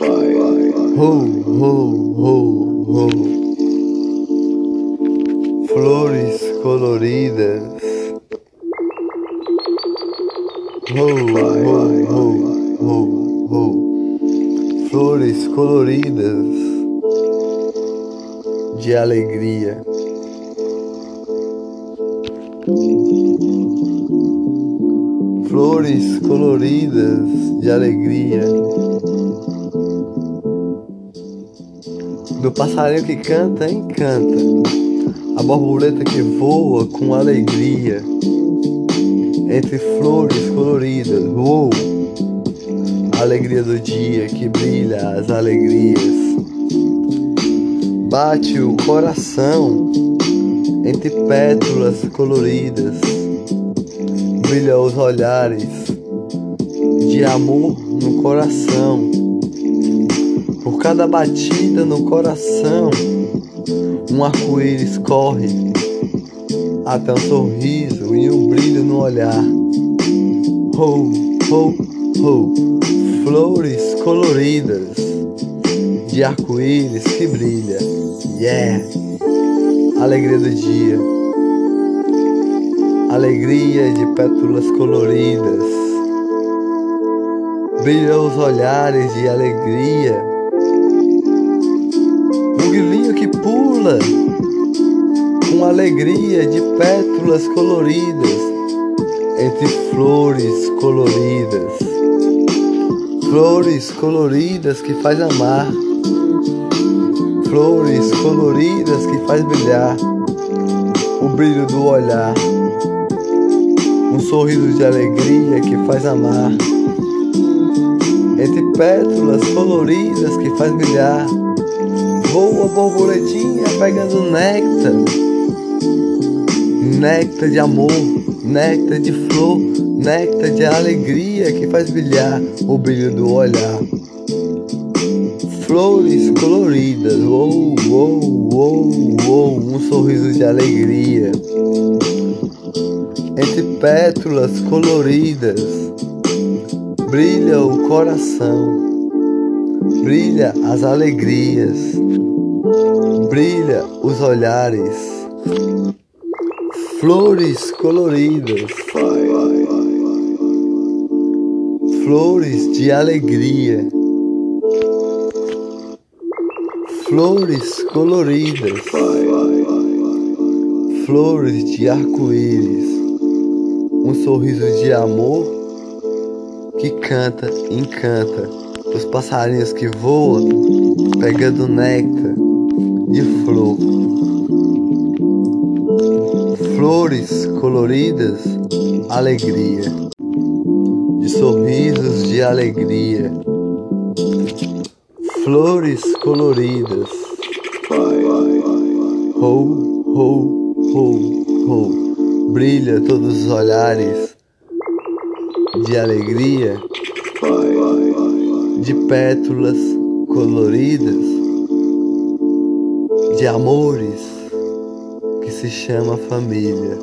Ho, ho, ho, ho. Flores coloridas. Ho, ho, ho, ho, ho. Flores coloridas de alegria. Flores coloridas de alegria. Do passarinho que canta, encanta. A borboleta que voa com alegria. Entre flores coloridas, uou! A alegria do dia que brilha as alegrias. Bate o coração entre pétalas coloridas. Brilha os olhares de amor no coração. Por cada batida no coração, um arco-íris corre até um sorriso e um brilho no olhar. Ho, ho, ho, flores coloridas de arco-íris que brilha. Yeah, alegria do dia, alegria de pétalas coloridas. Brilham os olhares de alegria. Grilinho que pula com alegria de pétalas coloridas entre flores coloridas. Flores coloridas que faz amar. Flores coloridas que faz brilhar. O brilho do olhar. Um sorriso de alegria que faz amar. Entre pétalas coloridas que faz brilhar. Voa borboletinha pegando néctar. Néctar de amor, néctar de flor, néctar de alegria que faz brilhar o brilho do olhar. Flores coloridas, uou, uou, uou, uou, um sorriso de alegria. Entre pétalas coloridas, brilha o coração, brilha as alegrias, brilha os olhares. Flores coloridas, flores de alegria, flores coloridas, flores de arco-íris, um sorriso de amor que canta, encanta, os passarinhos que voam pegando néctar de flor. Flores coloridas, alegria, de sorrisos de alegria. Flores coloridas, ho, ho, ho, brilha todos os olhares de alegria, de pétalas coloridas, de amores que se chama família.